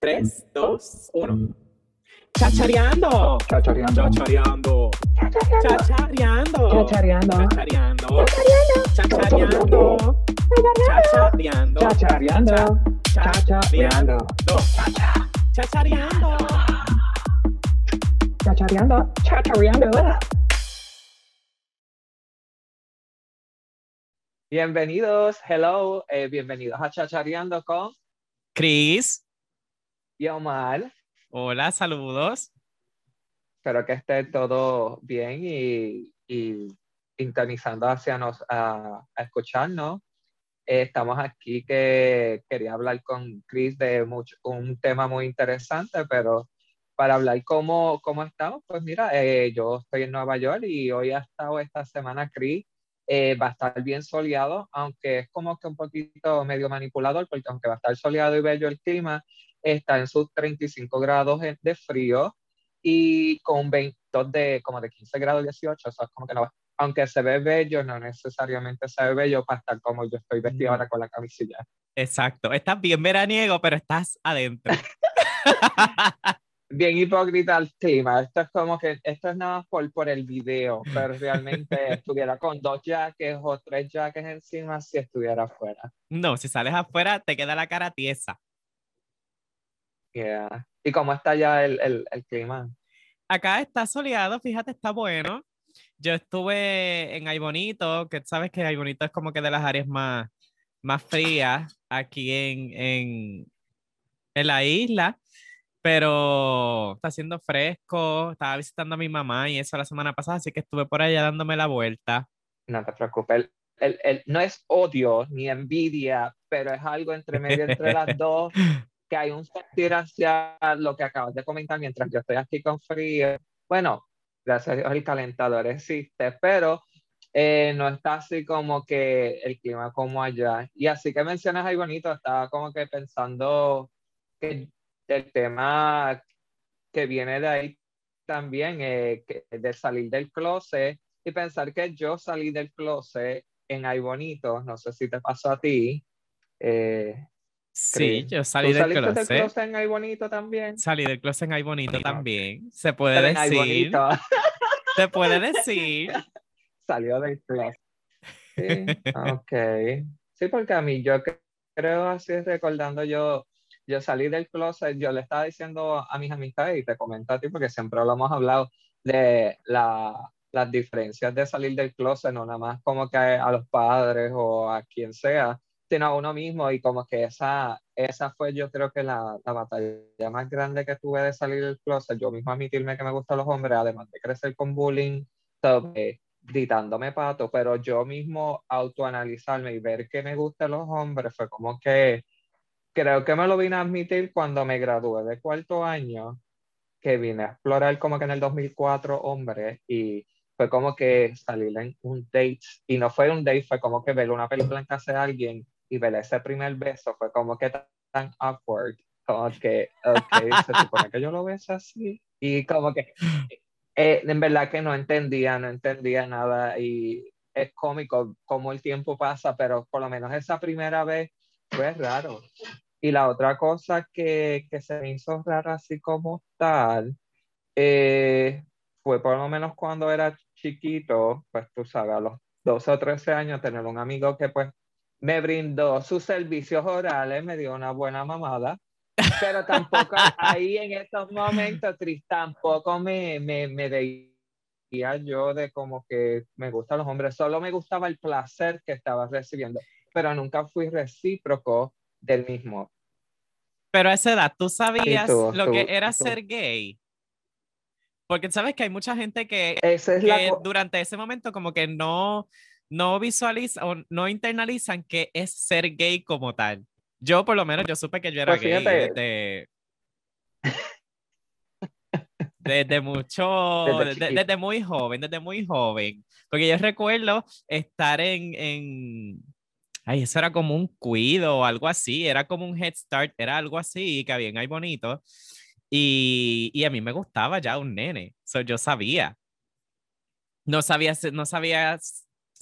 3, 2, 1. Chachareando. Chachareando. Chachareando. Chachareando. Chachareando. Chachareando. Chachareando. Chachareando. Chachareando. Chachareando. Chachareando. Chachareando. Chachareando. Bienvenidos, hello, eh, bienvenidos a Chachareando con Cris, y Omar. hola, saludos. Espero que esté todo bien y, y sintonizando hacia nos a, a escucharnos. Eh, estamos aquí que quería hablar con Chris de mucho, un tema muy interesante, pero para hablar cómo, cómo estamos, pues mira, eh, yo estoy en Nueva York y hoy ha estado esta semana Chris. eh, va a estar bien soleado, aunque es como que un poquito medio manipulador, porque aunque va a estar soleado y bello el clima, está en sus 35 grados de frío y con ventos de como de 15 grados 18, eso es como que no aunque se ve bello, no necesariamente se ve bello para estar como yo estoy vestido No. ahora con la camisilla. Exacto, estás bien veraniego, pero estás adentro. Bien hipócrita el clima, esto es como que, esto es nada más por, por el video, pero realmente estuviera con dos jackets o tres jackets encima si estuviera afuera. no, si sales afuera, te queda la cara tiesa. Yeah. ¿Y cómo está ya el, el, el clima? Acá está soleado, fíjate, está bueno. Yo estuve en Aybonito, que sabes que Aybonito es como que de las áreas más, más frías aquí en, en, en la isla, pero está haciendo fresco, estaba visitando a mi mamá y eso la semana pasada, así que estuve por allá dándome la vuelta. No te preocupes, el, el, el- no es odio ni envidia, pero es algo entre medio entre las dos, que hay un sentir hacia lo que acabas de comentar mientras yo estoy aquí con frío. Bueno, gracias a Dios el calentador existe, pero eh, no está así como que el clima como allá. Y así que mencionas ahí bonito, estaba como que pensando que el tema que viene de ahí también, eh, que- de salir del closet y pensar que yo salí del closet en Ay Bonito, no sé si te pasó a ti. Eh, Sí, yo ¿Tú salí del saliste del closet. closet en Ay Bonito también? Salí del closet en Ay Bonito Bonito. también. Se puede Pero decir. Se puede decir. salió del closet. Sí, ok. Sí, porque a mí yo cre- creo así recordando yo, yo salí del closet, yo le estaba diciendo a mis amistades y te comento a ti porque siempre lo hemos hablado de la, las diferencias de salir del closet, no nada más como que a los padres o a quien sea, sino a uno mismo y como que esa, esa fue yo creo que la, la batalla más grande que tuve de salir del closet, yo mismo admitirme que me gustan los hombres, además de crecer con bullying, sobre gritándome pato, pero yo mismo autoanalizarme y ver que me gustan los hombres fue como que creo que me lo vine a admitir cuando me gradué de cuarto año, que vine a explorar como que en el 2004 hombres y fue como que salir en un date y no fue un date, fue como que ver una película en casa de alguien y ver ese primer beso fue como que tan, awkward, como que, ok, se supone que yo lo beso así y como que eh, en verdad que no entendía, no entendía nada y es cómico cómo el tiempo pasa, pero por lo menos esa primera vez fue raro. Y la otra cosa que, que se me hizo rara así como tal, eh, fue por lo menos cuando era chiquito, pues tú sabes, a los 12 o 13 años, tener un amigo que pues me brindó sus servicios orales, me dio una buena mamada, pero tampoco ahí en estos momentos, Tris, tampoco me, me, me veía yo de como que me gustan los hombres, solo me gustaba el placer que estaba recibiendo, pero nunca fui recíproco del mismo. Pero a esa edad, ¿tú sabías tú, lo tú, que era tú. ser gay? Porque sabes que hay mucha gente que, es la que co- durante ese momento como que no, no visualiza o no internalizan que es ser gay como tal. Yo por lo menos, yo supe que yo era Pues gay desde... Desde mucho, Desde desde, muy joven, desde muy joven. Porque yo recuerdo estar en, en, ay, eso era como un cuido o algo así, era como un head start, era algo así que había en ahí bonito. Y, y a mí me gustaba ya un nene, so, yo sabía. No sabía, no sabía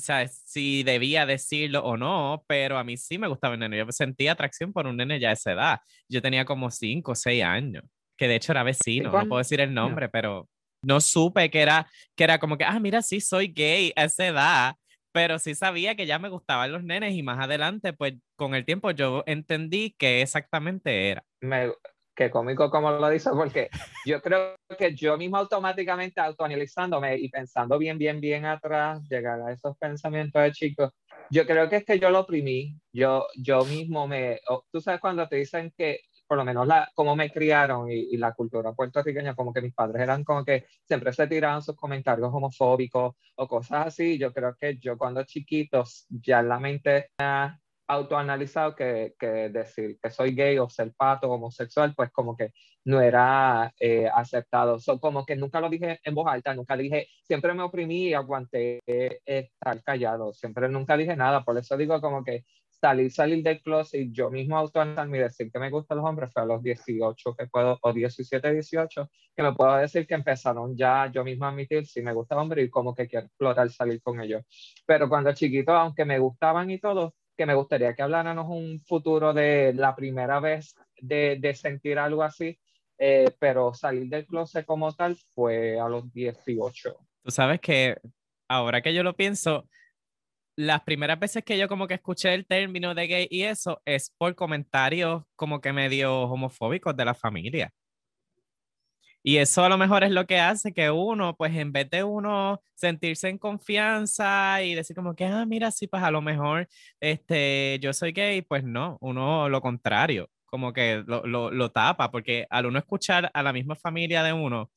sea, si debía decirlo o no, pero a mí sí me gustaba el nene. Yo sentía atracción por un nene ya a esa edad. Yo tenía como cinco o seis años, que de hecho era vecino, no puedo decir el nombre, pero no supe que era, que era como que, ah, mira, sí, soy gay a esa edad, pero sí sabía que ya me gustaban los nenes y más adelante, pues con el tiempo yo entendí que exactamente era. me, qué cómico como lo dice, porque yo creo que yo mismo automáticamente autoanalizándome y pensando bien, bien, bien atrás, llegar a esos pensamientos de chicos, yo creo que es que yo lo oprimí, yo, yo mismo me, o- tú sabes cuando te dicen que, por lo menos la, cómo me criaron y, y la cultura puertorriqueña, como que mis padres eran como que siempre se tiraban sus comentarios homofóbicos o cosas así, yo creo que yo cuando chiquitos ya la mente autoanalizado que, que decir que soy gay o ser pato homosexual, pues como que no era eh, aceptado. So, como que nunca lo dije en voz alta, nunca dije, siempre me oprimí y aguanté eh, estar callado, siempre nunca dije nada, por eso digo como que salir, salir del closet yo mismo autoanalizarme y decir que me gustan los hombres fue a los 18 que puedo, o 17, 18, que me puedo decir que empezaron ya yo mismo a admitir si me gusta hombre y como que quiero explotar salir con ellos. Pero cuando chiquito, aunque me gustaban y todo, que me gustaría que habláramos un futuro de la primera vez de, de sentir algo así, eh, pero salir del closet como tal fue a los 18. Tú sabes que ahora que yo lo pienso, las primeras veces que yo como que escuché el término de gay y eso es por comentarios como que medio homofóbicos de la familia. Y eso a lo mejor es lo que hace que uno, pues en vez de uno sentirse en confianza y decir como que, ah, mira, sí, pues a lo mejor este, yo soy gay, pues no, uno lo contrario, como que lo, lo, lo tapa, porque al uno escuchar a la misma familia de uno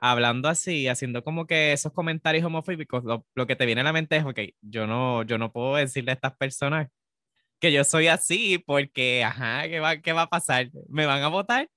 hablando así, haciendo como que esos comentarios homofóbicos, lo, lo que te viene a la mente es, ok, yo no, yo no puedo decirle a estas personas que yo soy así porque, ajá, ¿qué va, qué va a pasar? ¿Me van a votar?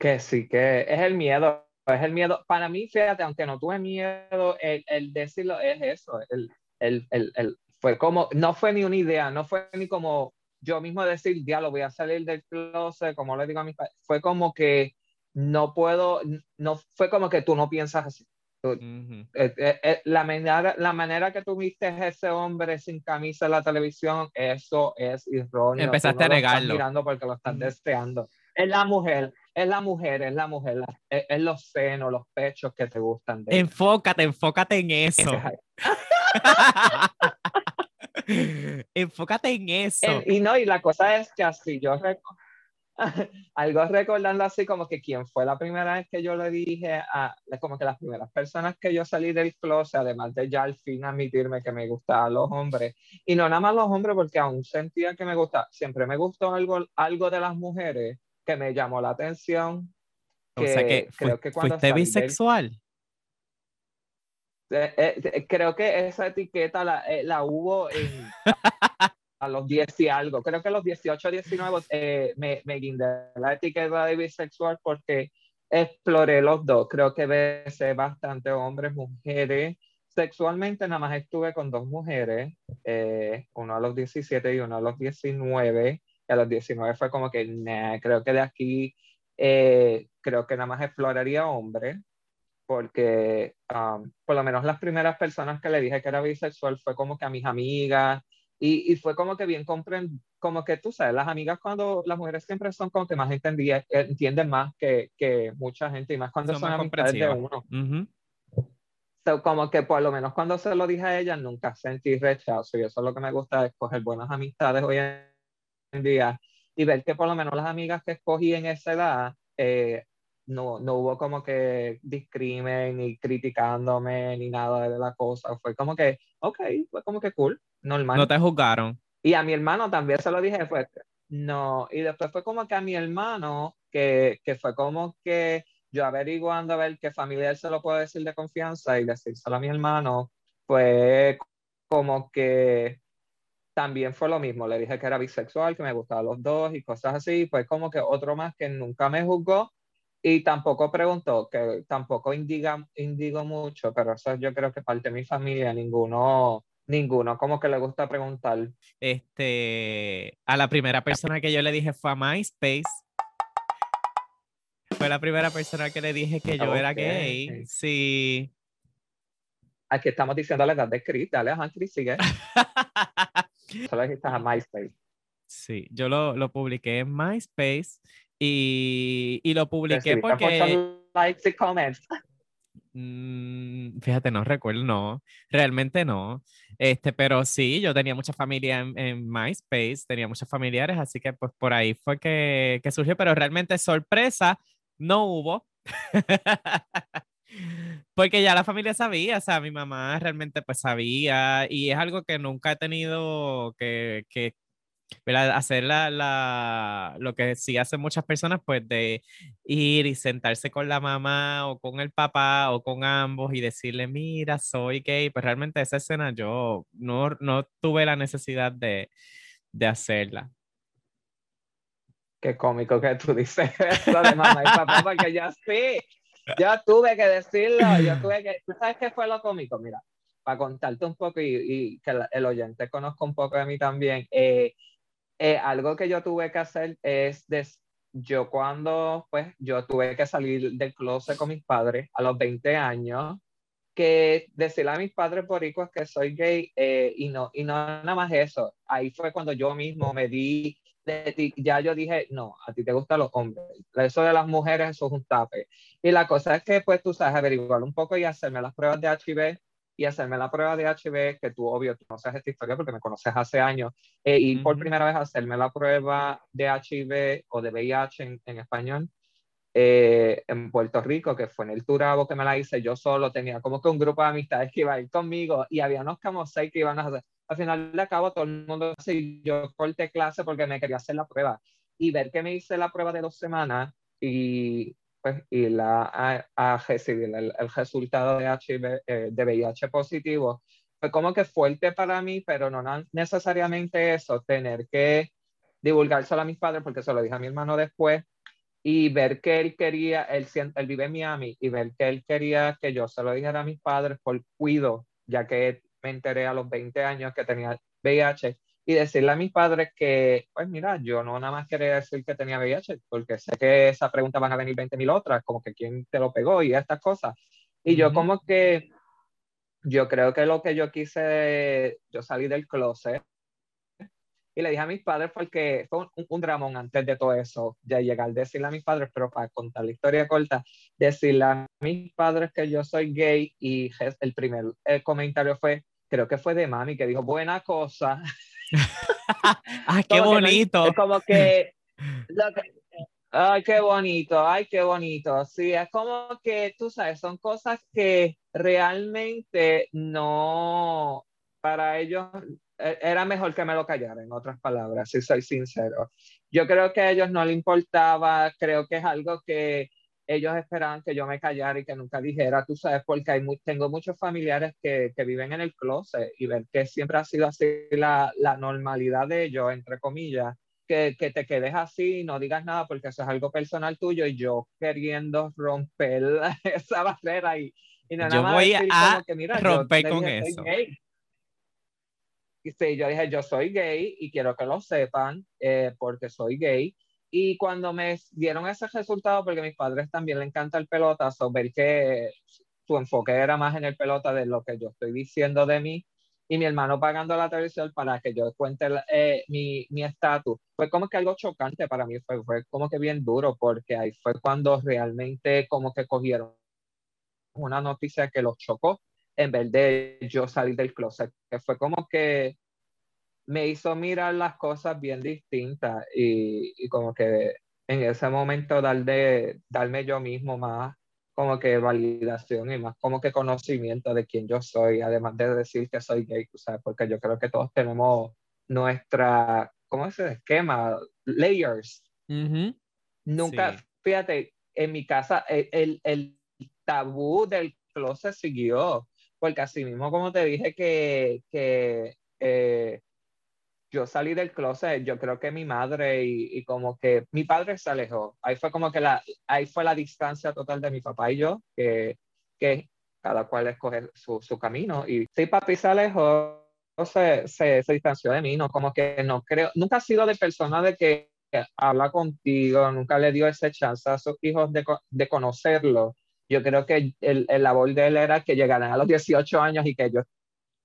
Que sí, que es el miedo, es el miedo. Para mí, fíjate, aunque no tuve miedo, el, el decirlo es eso, el, el, el, fue como, no fue ni una idea, no fue ni como yo mismo decir, ya lo voy a salir del closet, como le digo a mis padres, fue como que no puedo, no fue como que tú no piensas así. Tú, Uh -huh. eh, eh, eh, la, manera, la manera que tú viste a ese hombre sin camisa en la televisión, eso es erróneo. Empezaste no a negarlo. mirando porque lo estás deseando. Es la mujer, es la mujer, es la mujer, la- es, es los senos, los pechos que te gustan de ella. Enfócate, enfócate en eso. enfócate en eso. Eh, y no, y la cosa es que así yo reco- algo recordando así como que quién fue la primera vez que yo le dije a como que las primeras personas que yo salí del closet, además de ya al fin admitirme que me gustaban los hombres, y no nada más los hombres porque aún sentía que me gusta, siempre me gustó algo, algo de las mujeres que me llamó la atención. o sea que, creo que cuando fuiste del- bisexual. Eh, eh, eh, creo que esa etiqueta la, eh, la hubo en, a los 10 y algo. Creo que a los 18, 19 eh, me, me guindé la etiqueta de bisexual porque exploré los dos. Creo que besé bastante hombres, mujeres. Sexualmente nada más estuve con dos mujeres, eh, uno a los 17 y uno a los 19. Y a los 19 fue como que, nah, creo que de aquí, eh, creo que nada más exploraría hombres porque um, por lo menos las primeras personas que le dije que era bisexual fue como que a mis amigas y, y fue como que bien comprend como que tú sabes, las amigas cuando las mujeres siempre son como que más entendidas, entienden más que, que mucha gente y más cuando Son son, más amistades de uno. Ujú. So, como que por lo menos cuando se lo dije a ella nunca sentí rechazo y eso es lo que me gusta escoger buenas amistades hoy en día y ver que por lo menos las amigas que escogí en esa edad eh, no, no hubo como que discrimen ni criticándome ni nada de la cosa. Fue como que, ok, fue como que cool, normal. No te juzgaron. Y a mi hermano también se lo dije, fue, no, y después fue como que a mi hermano, que, que fue como que yo averiguando a ver qué familiar se lo puedo decir de confianza y decírselo a mi hermano, fue como que también fue lo mismo, le dije que era bisexual, que me gustaban los dos y cosas así, pues como que otro más que nunca me juzgó y tampoco preguntó, que tampoco indiga, indigo mucho, pero eso yo creo que parte de mi familia, ninguno, ninguno como que le gusta preguntar. Este, a la primera persona que yo le dije fue a MySpace. Fue la primera persona que le dije que yo era gay. Sí. Aquí estamos diciendo la edad de Chris. Dale, ajá, Chris, sigue. Solo que estás a MySpace. Sí, yo lo, lo publiqué en MySpace y, y lo publiqué Recibiste porque... likes y comments. Mm, fíjate, no recuerdo, no, realmente no. Este, pero sí, yo tenía mucha familia en, en MySpace, tenía muchos familiares, así que pues por ahí fue que, que surgió, pero realmente sorpresa no hubo. Porque ya la familia sabía, o sea, mi mamá realmente pues sabía y es algo que nunca he tenido que, que ¿verdad? hacer la, la, lo que sí hacen muchas personas, pues de ir y sentarse con la mamá o con el papá o con ambos y decirle, mira, soy gay. Pues realmente esa escena yo no, no tuve la necesidad de, de hacerla. Qué cómico que tú dices eso de mamá y papá, porque yo sí, yo tuve que decirlo, yo tuve que, ¿tú sabes qué fue lo cómico? Mira, para contarte un poco y, que el oyente conozca un poco de mí también, eh, eh, algo que yo tuve que hacer es, yo cuando, pues, yo tuve que salir del closet con mis padres a los 20 años, que decirle a mis padres boricuas que soy gay eh, y, no, y no nada más eso, ahí fue cuando yo mismo me di de ti, ya yo dije, no, a ti te gustan los hombres, eso de las mujeres, eso es un tape. Y la cosa es que, pues, tú sabes, averiguar un poco y hacerme las pruebas de HIV y hacerme la prueba de HIV, que tú, obvio, tú no sabes esta historia porque me conoces hace años, eh, y por primera vez hacerme la prueba de HIV o de VIH en, en español eh, en Puerto Rico, que fue en el Turabo que me la hice yo solo, tenía como que un grupo de amistades que iba a ir conmigo y había unos como seis que iban a hacer. Al final de cabo todo el mundo yo corté clase porque me quería hacer la prueba. Y ver que me hice la prueba de dos semanas y pues y la a, a recibir el, el resultado de HIV, eh, de VIH positivo, fue como que fuerte para mí, pero no necesariamente eso, tener que divulgárselo a mis padres porque se lo dije a mi hermano después y ver que él quería, él, él vive en Miami, y ver que él quería que yo se lo dijera a mis padres por cuido, ya que me enteré a los 20 años que tenía VIH, y decirle a mis padres que, pues mira, yo no nada más quería decir que tenía VIH, porque sé que esa pregunta van a venir 20 mil otras, como que quién te lo pegó y estas cosas. Y yo como que, yo creo que lo que yo quise, yo salí del closet y le dije a mis padres porque fue un, un dramón antes de todo eso, de llegar a decirle a mis padres, pero para contar la historia corta, decirle a mis padres que yo soy gay y el primer eh, comentario fue, creo que fue de mami, que dijo, buena cosa. ¡Ah, qué Como que bonito! es como que, que- ay, qué bonito, ay, qué bonito. Sí, es como que, tú sabes, son cosas que realmente no, para ellos eh, era mejor que me lo callara, en otras palabras, si soy sincero. Yo creo que a ellos no les importaba, creo que es algo que ellos esperaban que yo me callara y que nunca dijera, tú sabes, porque hay mu- tengo muchos familiares que, que viven en el closet y ver que siempre ha sido así la, la normalidad de ellos, entre comillas, que, que te quedes así, no digas nada porque eso es algo personal tuyo y yo queriendo romper esa barrera y, y no Yo nada más voy decir a como que, mira, yo romper le con dije, eso. gay. Y sí, yo dije, yo soy gay y quiero que lo sepan eh, porque soy gay. Y cuando me dieron ese resultado, porque a mis padres también le encanta el pelotazo, ver que su enfoque era más en el pelota de lo que yo estoy diciendo de mí, y mi hermano pagando la televisión para que yo cuente eh, mi mi estatus, fue como que algo chocante para mí, fue, fue como que bien duro, porque ahí fue cuando realmente como que cogieron una noticia que los chocó en vez de yo salir del closet, que fue como que me hizo mirar las cosas bien distintas y, y como que en ese momento darle, darme yo mismo más como que validación y más como que conocimiento de quién yo soy, además de decir que soy gay, ¿sabes? Porque yo creo que todos tenemos nuestra, ¿cómo es ese esquema? Layers. Ujú. Nunca, Sí. fíjate, en mi casa el, el, el tabú del closet siguió, porque así mismo como te dije que, que eh, yo salí del closet, yo creo que mi madre y, y como que mi padre se alejó. Ahí fue como que la, ahí fue la distancia total de mi papá y yo, que, que cada cual escoge su, su camino. Y sí, papi se alejó, se, se, se distanció de mí, no, como que no creo, nunca ha sido de persona de que habla contigo, nunca le dio ese chance a sus hijos de, de conocerlo. yo creo que el, el labor de él era que llegaran a los 18 años y que ellos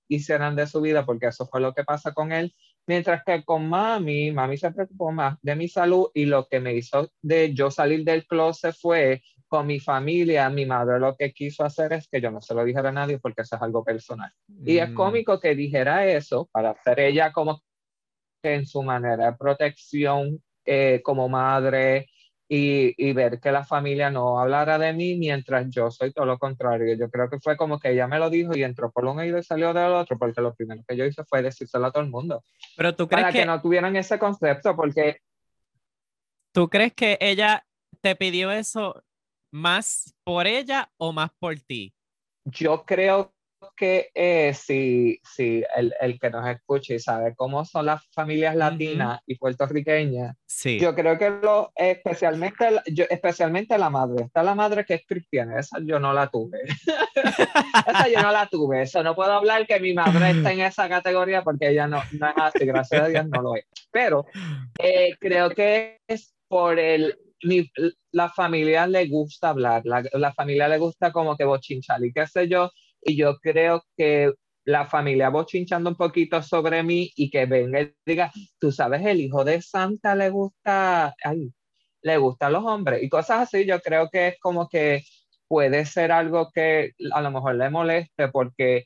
hicieran de su vida, porque eso fue lo que pasa con él. Mientras que con mami, mami se preocupó más de mi salud y lo que me hizo de yo salir del closet fue con mi familia, mi madre lo que quiso hacer es que yo no se lo dijera a nadie porque eso es algo personal. Y es Mm, cómico que dijera eso para hacer ella como que en su manera de protección eh, como madre y, y ver que la familia no hablara de mí mientras yo soy todo lo contrario. Yo creo que fue como que ella me lo dijo y entró por un oído y salió del otro porque lo primero que yo hice fue decírselo a todo el mundo Pero tú crees para que, que, no tuvieran ese concepto porque tú crees que ella te pidió eso más por ella o más por ti? yo creo que eh, si, si el, el que nos escuche y sabe cómo son las familias latinas y puertorriqueñas, Sí. Yo creo que lo, especialmente, yo, especialmente la madre. Está la madre que es cristiana, esa yo no la tuve. esa yo no la tuve. Eso no puedo hablar que mi madre está en esa categoría porque ella no, no es así, gracias a Dios no lo es. Pero eh, creo que es por el, mi- la familia le gusta hablar, la, la familia le gusta como que bochinchar y qué sé yo. Y yo creo que la familia bochinchando un poquito sobre mí y que venga y diga, tú sabes, el hijo de Santa le gusta, ay, le gustan los hombres y cosas así. Yo creo que es como que puede ser algo que a lo mejor le moleste porque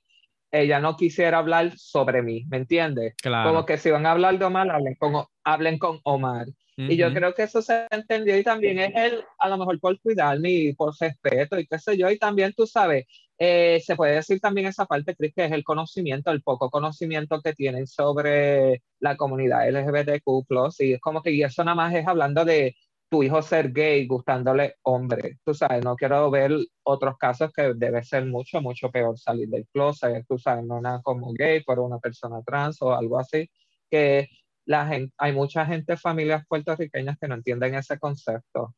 ella no quisiera hablar sobre mí, ¿me entiendes? Claro. Como que si van a hablar de Omar, hablen con, hablen con Omar. Y yo creo que eso se entendió y también es él, a lo mejor por cuidarme y por respeto y qué sé yo. Y también tú sabes, eh, se puede decir también esa parte, Cris, que es el conocimiento, el poco conocimiento que tienen sobre la comunidad LGBTQ+. Y es como que y eso nada más es hablando de tu hijo ser gay, gustándole hombre. Tú sabes, no quiero ver otros casos que debe ser mucho, mucho peor salir del closet. Tú sabes, no nada como gay, por una persona trans o algo así. Que hay mucha gente, familias puertorriqueñas que no entienden ese concepto.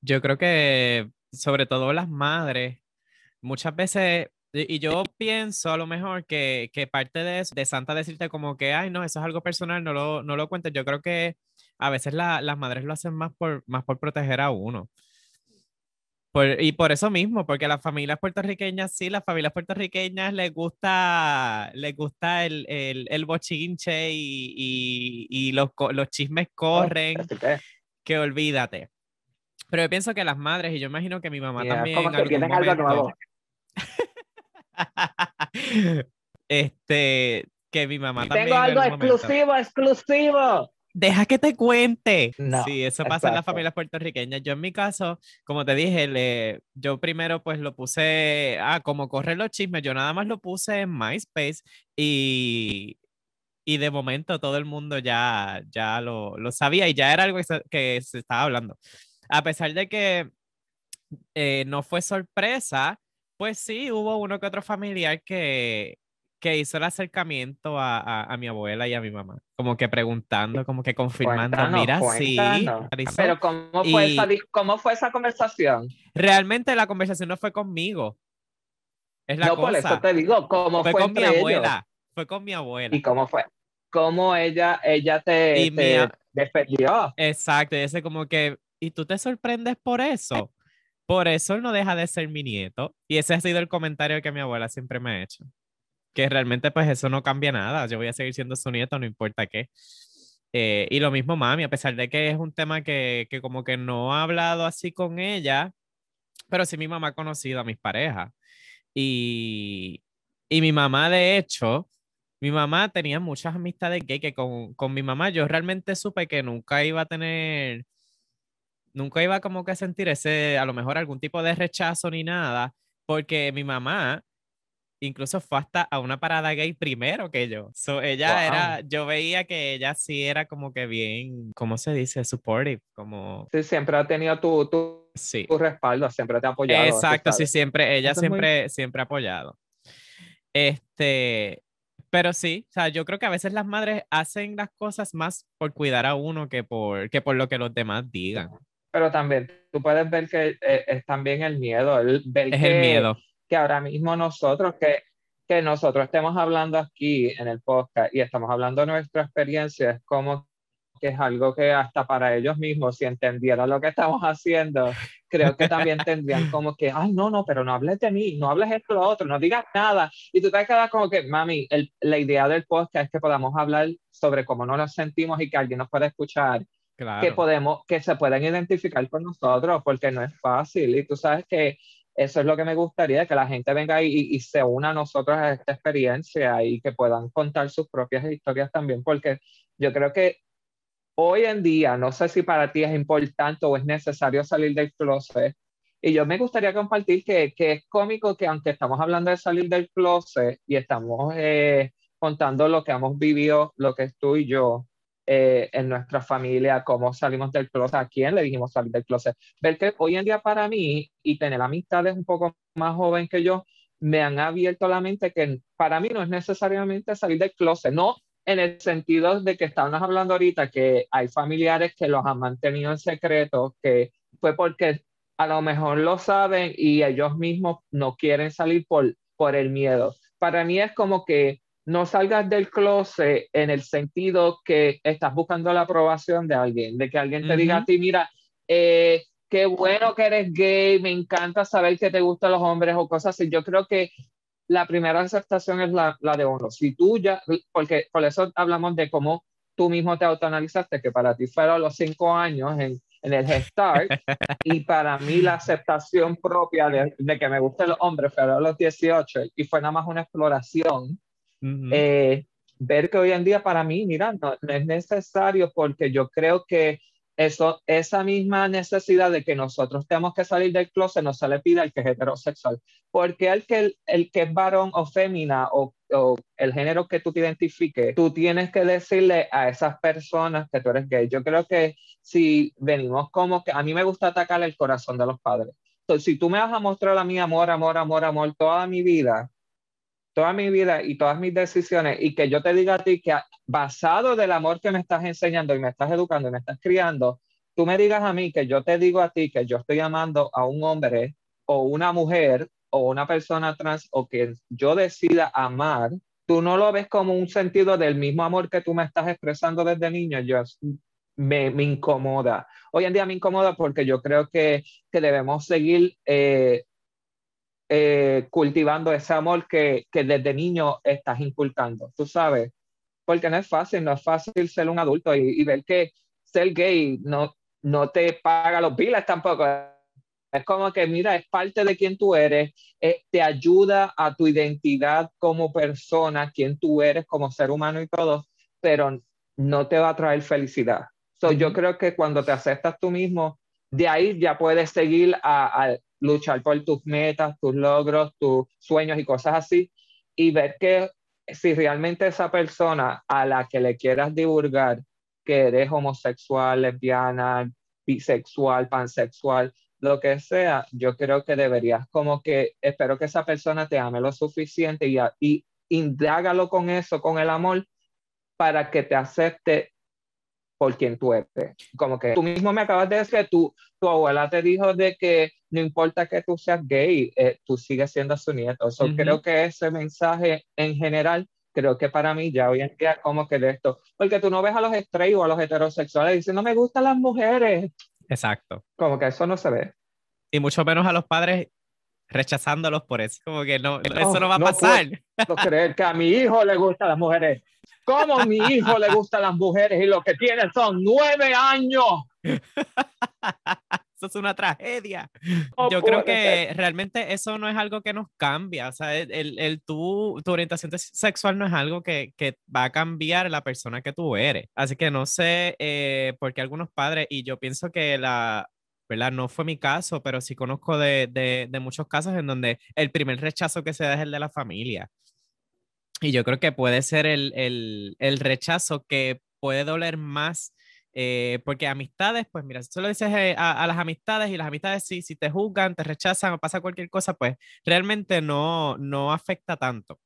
Yo creo que sobre todo las madres, muchas veces, y yo pienso a lo mejor que, que parte de de Santa decirte como que, ay, no, eso es algo personal, no lo, no lo cuentes. Yo creo que a veces la- las madres lo hacen más por, más por proteger a uno. Por- y por eso mismo, porque las familias puertorriqueñas, sí, las familias puertorriqueñas les gusta, les gusta el, el, el bochinche y, y, y los, los chismes corren Así que, olvídate. Pero yo pienso que las madres, y yo imagino que mi mamá yeah, también como que algún algo nuevo. este, que mi mamá también Tengo en algo momento- exclusivo, exclusivo. Deja que te cuente. No, sí, eso pasa en las exacto. familias puertorriqueñas. Yo en mi caso, como te dije, le, yo primero pues lo puse, ah, como corren los chismes, yo nada más lo puse en MySpace y, y de momento todo el mundo ya, ya lo, lo sabía y ya era algo que se, que se estaba hablando. A pesar de que eh, no fue sorpresa, pues sí, hubo uno que otro familiar que, que hizo el acercamiento a, a, a mi abuela y a mi mamá, como que preguntando, como que confirmando, Cuéntanos, mira, sí, cuéntanos. Marisol". Pero ¿cómo fue, Y- esa, ¿cómo fue esa conversación? realmente la conversación no fue conmigo, es la no, por cosa, eso te digo, ¿cómo fue fue, con mi entre ellos? abuela, fue con mi abuela. ¿Y cómo fue? ¿Cómo ella, ella te, Y te mía- defendió? Exacto, y ese como que, ¿y tú te sorprendes por eso? Por eso él no deja de ser mi nieto. Y ese ha sido el comentario que mi abuela siempre me ha hecho. Que realmente pues eso no cambia nada. Yo voy a seguir siendo su nieto, no importa qué. Eh, y lo mismo mami, a pesar de que es un tema que, que como que no ha hablado así con ella, pero sí mi mamá ha conocido a mis parejas. Y, y mi mamá, de hecho, mi mamá tenía muchas amistades gay que con, con mi mamá yo realmente supe que nunca iba a tener, nunca iba como que a sentir ese, a lo mejor algún tipo de rechazo ni nada, porque mi mamá incluso fue hasta a una parada gay primero que yo. So, ella Wow. era, yo veía que ella sí era como que bien, ¿cómo se dice? Supportive, como, Sí, siempre ha tenido tu, tu, sí. tu respaldo, siempre te ha apoyado. Exacto, sí, siempre, ella muy- siempre, siempre ha apoyado. Este, pero sí, o sea, yo creo que a veces las madres hacen las cosas más por cuidar a uno que por, que por lo que los demás digan. Pero también tú puedes ver que eh, es también el miedo, el ver Es que, el miedo. Que ahora mismo nosotros, que, que nosotros estemos hablando aquí en el podcast y estamos hablando de nuestra experiencia, es como que es algo que hasta para ellos mismos, si entendieran lo que estamos haciendo, creo que también tendrían como que, ay, no, no, pero no hables de mí, no hables esto, lo otro, no digas nada. Y tú te quedas como que, mami, el, la idea del podcast es que podamos hablar sobre cómo nos sentimos y que alguien nos pueda escuchar. Claro. Que podemos, que se puedan identificar con nosotros, porque no es fácil. Y tú sabes que eso es lo que me gustaría, que la gente venga y, y, se una a nosotros a esta experiencia y que puedan contar sus propias historias también, porque yo creo que hoy en día, no sé si para ti es importante o es necesario salir del closet, y yo me gustaría compartir que, que es cómico que aunque estamos hablando de salir del closet y estamos eh, contando lo que hemos vivido, lo que tú y yo, eh, en nuestra familia, cómo salimos del closet, a quién le dijimos salir del closet. Ver que hoy en día para mí y tener amistades un poco más joven que yo, me han abierto la mente que para mí no es necesariamente salir del closet, no en el sentido de que estábamos hablando ahorita que hay familiares que los han mantenido en secreto, que fue porque a lo mejor lo saben y ellos mismos no quieren salir por, por el miedo. Para mí es como que no salgas del closet en el sentido que estás buscando la aprobación de alguien, de que alguien te uh -huh. diga a ti, mira, eh, qué bueno que eres gay, me encanta saber que te gustan los hombres o cosas así. Yo creo que la primera aceptación es la, la de uno. Si tú ya, porque por eso hablamos de cómo tú mismo te autoanalizaste, que para ti fueron los cinco años en, en el Head Start, y para mí la aceptación propia de, de que me gusten los hombres fue a los 18, y fue nada más una exploración. Eh, ver que hoy en día para mí, mira, no, es necesario porque yo creo que eso, esa misma necesidad de que nosotros tenemos que salir del closet no se le pide al que es heterosexual, porque el que, el que es varón o fémina o, o, el género que tú te identifiques, tú tienes que decirle a esas personas que tú eres gay. Yo creo que si venimos como que a mí me gusta atacar el corazón de los padres. Entonces, si tú me vas a mostrar a mí amor, amor, amor, amor toda mi vida, toda mi vida y todas mis decisiones y que yo te diga a ti que basado del amor que me estás enseñando y me estás educando y me estás criando, tú me digas a mí que yo te digo a ti que yo estoy amando a un hombre o una mujer o una persona trans o que yo decida amar, tú no lo ves como un sentido del mismo amor que tú me estás expresando desde niño, yo me, me incomoda. Hoy en día me incomoda porque yo creo que, que debemos seguir eh, eh, cultivando ese amor que, que desde niño estás inculcando, tú sabes, porque no es fácil, no es fácil ser un adulto y, y ver que ser gay no, no te paga los biles tampoco. Es como que, mira, es parte de quien tú eres, eh, te ayuda a tu identidad como persona, quien tú eres como ser humano y todo, pero no te va a traer felicidad. So. Yo creo que cuando te aceptas tú mismo, de ahí ya puedes seguir a, a luchar por tus metas, tus logros, tus sueños y cosas así, y ver que si realmente esa persona a la que le quieras divulgar que eres homosexual, lesbiana, bisexual, pansexual, lo que sea, yo creo que deberías como que, espero que esa persona te ame lo suficiente y, y indágalo con eso, con el amor, para que te acepte por quien tú eres. Como que tú mismo me acabas de decir que tu, tu abuela te dijo de que no importa que tú seas gay, eh, tú sigues siendo su nieto. So, uh -huh. Creo que ese mensaje en general, creo que para mí ya hoy en día como que de esto, porque tú no ves a los straight o a los heterosexuales diciendo, no me gustan las mujeres. Exacto. Como que eso no se ve. Y mucho menos a los padres rechazándolos por eso. Como que no, no eso no va a pasar. No creer que a mi hijo le gustan las mujeres. ¿Cómo a mi hijo le gustan las mujeres y lo que tiene son nueve años? eso es una tragedia. No Yo creo que ser. realmente eso no es algo que nos cambia. O sea, el, el, el tu, tu, orientación sexual no es algo que, que, va a cambiar la persona que tú eres. Así que no sé eh, por qué algunos padres, y yo pienso que la, ¿verdad? No fue mi caso, pero sí conozco de, de, de, muchos casos en donde el primer rechazo que se da es el de la familia. Y yo creo que puede ser el, el, el rechazo que puede doler más, eh, porque amistades, pues mira, si tú lo dices eh, a, a, las amistades y las amistades si, si te juzgan, te rechazan o pasa cualquier cosa, pues realmente no, no afecta tanto.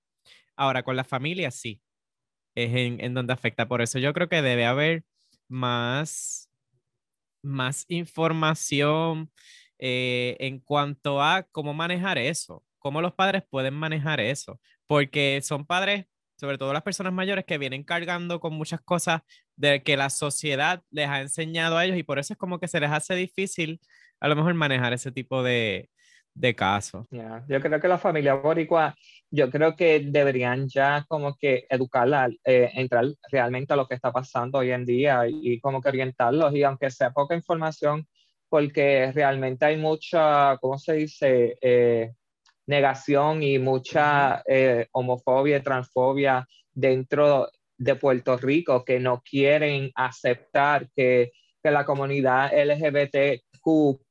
Ahora, con la familia sí, es en, en donde afecta. Por eso yo creo que debe haber más, más información eh, en cuanto a cómo manejar eso, cómo los padres pueden manejar eso porque son padres, sobre todo las personas mayores que vienen cargando con muchas cosas de que la sociedad les ha enseñado a ellos y por eso es como que se les hace difícil a lo mejor manejar ese tipo de, de casos. Yeah. Yo creo que la familia boricua, yo creo que deberían ya como que educarla, eh, entrar realmente a lo que está pasando hoy en día y, como que orientarlos y aunque sea poca información, porque realmente hay mucha, ¿cómo se dice? Eh, negación y mucha eh, homofobia y transfobia dentro de Puerto Rico que no quieren aceptar que, que la comunidad LGBTQ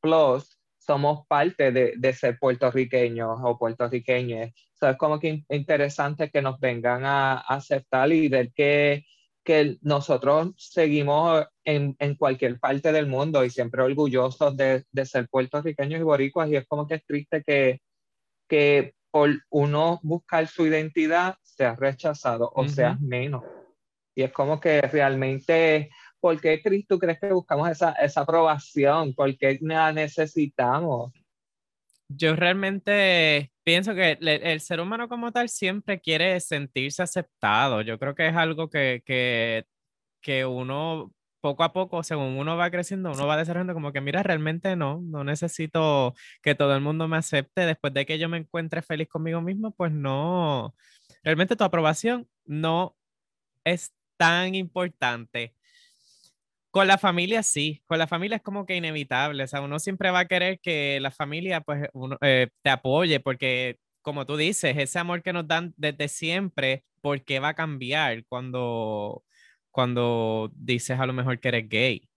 somos parte de, de, ser puertorriqueños o puertorriqueños. es como que interesante que nos vengan a, aceptar y ver que, que nosotros seguimos en, en, cualquier parte del mundo y siempre orgullosos de, de, ser puertorriqueños y boricuas y es como que es triste que, que por uno buscar su identidad sea rechazado o sea menos. Y es como que realmente ¿por qué, Cris, tú crees que buscamos esa, esa aprobación? ¿Por qué la necesitamos? Yo realmente pienso que el, ser humano como tal siempre quiere sentirse aceptado. Yo creo que es algo que, que, que uno poco a poco, según uno va creciendo, uno va desarrollando como que, mira, realmente no, no necesito que todo el mundo me acepte. Después de que yo me encuentre feliz conmigo mismo, pues no, realmente tu aprobación no es tan importante. Con la familia sí, con la familia es como que inevitable, o sea, uno siempre va a querer que la familia pues uno, eh, te apoye porque como tú dices, ese amor que nos dan desde siempre, ¿por qué va a cambiar cuando, cuando dices a lo mejor que eres gay?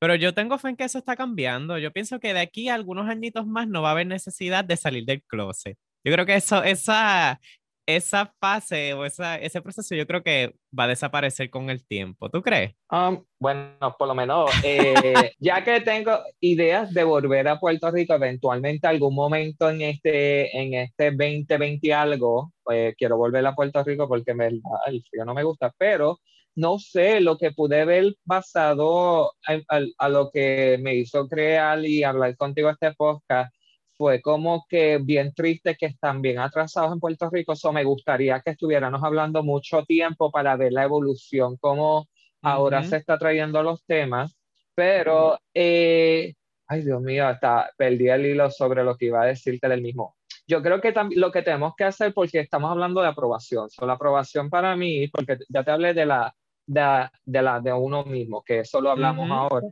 Pero yo tengo fe en que eso está cambiando. Yo pienso que de aquí a algunos añitos más no va a haber necesidad de salir del closet. Yo creo que eso, esa, esa fase o esa, ese proceso yo creo que va a desaparecer con el tiempo. ¿Tú crees? Um, bueno, por lo menos, eh, ya que tengo ideas de volver a Puerto Rico eventualmente algún momento en este, en este 2020 algo, pues quiero volver a Puerto Rico porque me, el frío no me gusta, pero no sé, lo que pude ver basado a, a lo que me hizo crear y hablar contigo este podcast fue como que bien triste que están bien atrasados en Puerto Rico. Eso me gustaría que estuviéramos hablando mucho tiempo para ver la evolución, cómo ahora se está trayendo los temas. Pero, eh, ay Dios mío, hasta perdí el hilo sobre lo que iba a decirte del mismo. Yo creo que lo que tenemos que hacer, porque estamos hablando de aprobación, so, la aprobación para mí, porque ya te hablé de la de, de la de uno mismo, que eso lo hablamos ahora.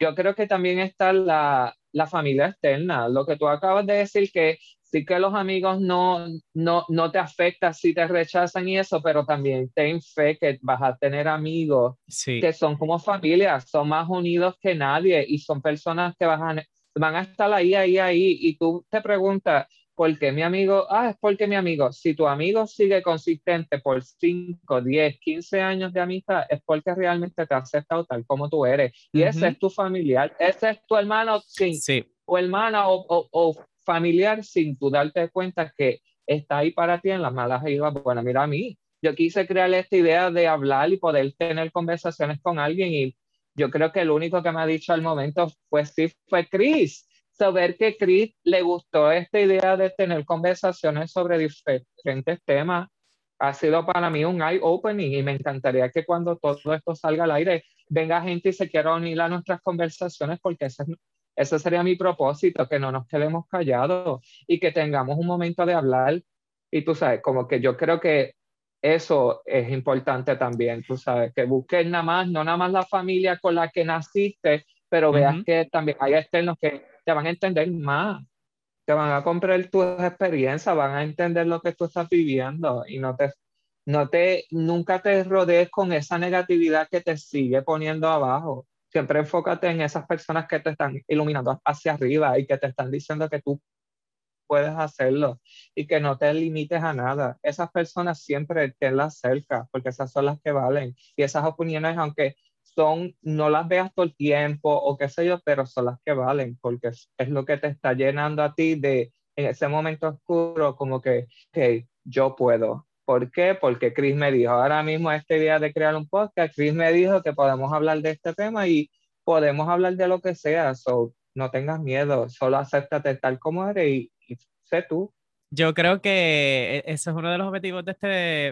Yo creo que también está la, la familia externa. Lo que tú acabas de decir, que sí que los amigos no, no, no te afecta si te rechazan y eso, pero también ten fe que vas a tener amigos que son como familia, son más unidos que nadie y son personas que van a, van a estar ahí, ahí, ahí. Y tú te preguntas, ¿por qué mi amigo? Ah, es porque mi amigo. Si tu amigo sigue consistente por 5, 10, 15 años de amistad, es porque realmente te ha aceptado tal como tú eres. Y ese es tu familiar, ese es tu hermano sin, sí. o hermana o, o, o, familiar sin tú darte cuenta que está ahí para ti en las malas y las buenas. Mira a mí, yo quise crear esta idea de hablar y poder tener conversaciones con alguien y yo creo que el único que me ha dicho al momento pues sí fue Chris saber que Chris le gustó esta idea de tener conversaciones sobre diferentes temas ha sido para mí un eye-opening y me encantaría que cuando todo esto salga al aire venga gente y se quiera unir a nuestras conversaciones porque ese, ese sería mi propósito, que no nos quedemos callados y que tengamos un momento de hablar. Y tú sabes, como que yo creo que eso es importante también, tú sabes, que busques nada más, no nada más la familia con la que naciste, pero veas que también hay externos que te van a entender más, te van a comprar tus experiencias, van a entender lo que tú estás viviendo y no te, no te, nunca te rodees con esa negatividad que te sigue poniendo abajo. Siempre enfócate en esas personas que te están iluminando hacia arriba y que te están diciendo que tú puedes hacerlo y que no te limites a nada. Esas personas siempre las cerca porque esas son las que valen y esas opiniones, aunque son, no las veas todo el tiempo o qué sé yo, pero son las que valen, porque es, lo que te está llenando a ti de, en ese momento oscuro, como que, ok, yo puedo. ¿Por qué? Porque Chris me dijo, ahora mismo esta idea de crear un podcast, Chris me dijo que podemos hablar de este tema y podemos hablar de lo que sea, so, no tengas miedo, solo acéptate tal como eres y, sé tú. Yo creo que e- eso es uno de los objetivos de este,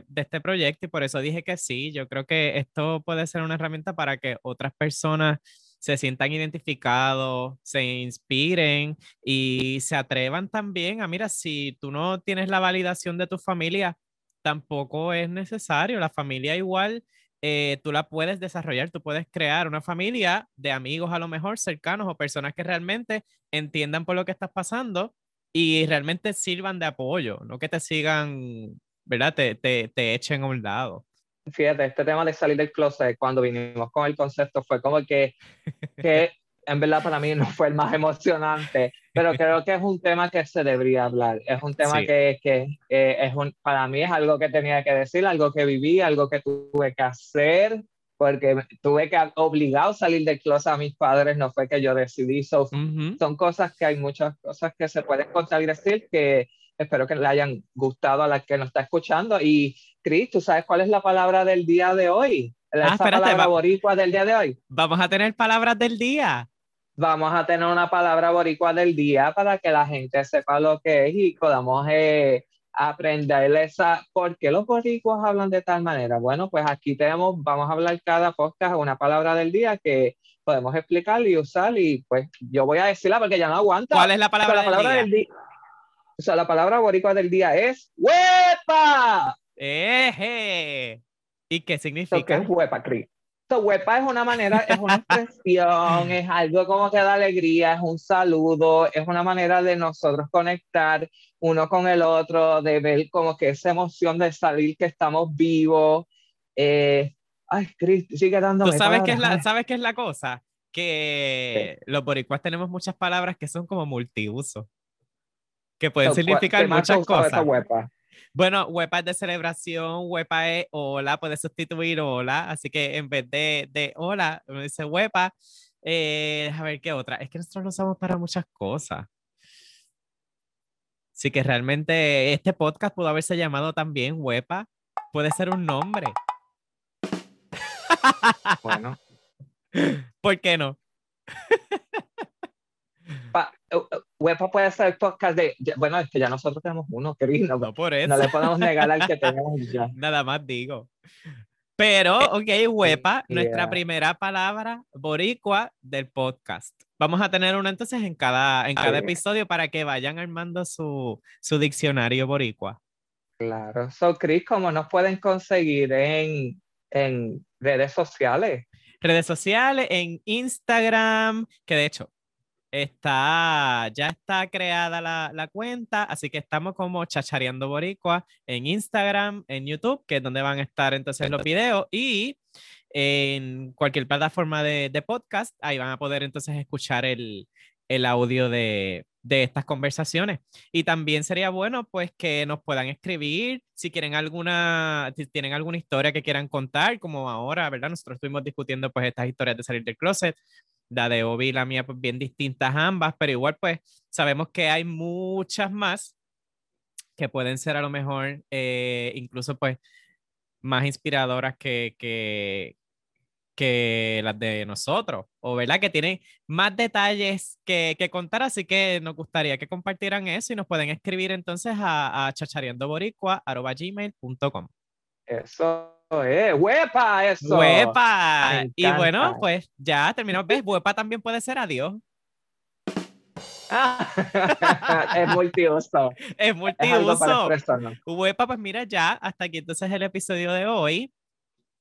de este proyecto y por eso dije que sí. Yo creo que esto puede ser una herramienta para que otras personas se sientan identificados, se inspiren y se atrevan también a, mira, si tú no tienes la validación de tu familia, tampoco es necesario. La familia igual, eh, tú la puedes desarrollar, tú puedes crear una familia de amigos a lo mejor cercanos o personas que realmente entiendan por lo que estás pasando y realmente sirvan de apoyo, no que te sigan, ¿verdad? Te, te, te echen a un lado. Fíjate, este tema de salir del closet, cuando vinimos con el concepto, fue como que, que en verdad para mí no fue el más emocionante, pero creo que es un tema que se debería hablar. Es un tema Sí. que, que eh, es un, para mí es algo que tenía que decir, algo que viví, algo que tuve que hacer, porque tuve que obligado a salir del closet a mis padres, no fue que yo decidí. So, Ujú. son cosas que hay muchas cosas que se pueden contar y decir que espero que le hayan gustado a la que nos está escuchando. Y Cris, ¿tú sabes cuál es la palabra del día de hoy? Esa Ah, palabra va- boricua del día de hoy. Vamos a tener palabras del día. Vamos a tener una palabra boricua del día para que la gente sepa lo que es y podamos eh, aprender esa. ¿Por qué los boricuas hablan de tal manera? Bueno, pues aquí tenemos, vamos a hablar cada podcast una palabra del día que podemos explicar y usar y pues yo voy a decirla porque ya no aguanta. ¿Cuál es la O sea, palabra, la palabra del del día? día. O sea, la palabra boricua del día es ¡huepa! Eje. ¿Y qué So, ¿Qué significa? es huepa, Cris? So, huepa es una manera, es una expresión, es algo como que da alegría, es un saludo, es una manera de nosotros conectar uno con el otro, de ver como que esa emoción de salir que estamos vivos. Eh, ay, Cris, sigue dándome ¿Tú sabes qué, es la, sabes qué es la cosa? Que los boricuas tenemos muchas palabras que son como multiuso, que pueden So, ¿cuál- significar muchas cosas. Bueno, huepa es de celebración, huepa es hola, puede sustituir hola, así que en vez de, de hola, uno dice huepa. Eh, a ver qué otra. Es que nosotros lo usamos para muchas cosas. Así que realmente este podcast pudo haberse llamado también huepa. Puede ser un nombre. Bueno, ¿Por qué no? pa- huepa puede ser podcast de, bueno, es que ya nosotros tenemos uno, Cris, no, No por eso. no le podemos negar al que tenemos ya. Nada más digo. Pero, ok, huepa, nuestra primera palabra boricua del podcast. Vamos a tener una entonces en cada, en cada episodio para que vayan armando su, su diccionario boricua. Claro. So, Chris, ¿cómo nos pueden conseguir en, en redes sociales? Redes sociales, en Instagram, que de hecho está, ya está creada la, la cuenta, así que estamos como Chachareando Boricua en Instagram, en YouTube, que es donde van a estar entonces los videos, y en cualquier plataforma de, de podcast, ahí van a poder entonces escuchar el, el audio de, de estas conversaciones. Y también sería bueno pues que nos puedan escribir si quieren alguna, si tienen alguna historia que quieran contar, como ahora, ¿verdad? Nosotros estuvimos discutiendo pues estas historias de salir del closet, la de Obi y la mía pues bien distintas ambas, pero igual pues sabemos que hay muchas más que pueden ser a lo mejor eh, incluso pues más inspiradoras que, que, que las de nosotros, o verdad que tienen más detalles que, que contar, así que nos gustaría que compartieran eso y nos pueden escribir entonces a, a. Eso es, ¡huepa! Eso. ¡Huepa! Y bueno, pues ya terminó. ¿Ves? Huepa también puede ser adiós. Ah, es multiuso. Es multiuso. Huepa, pues mira ya, hasta aquí entonces el episodio de hoy.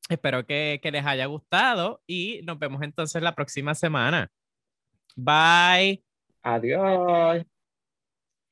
Espero que, que les haya gustado y nos vemos entonces la próxima semana. Bye. Adiós.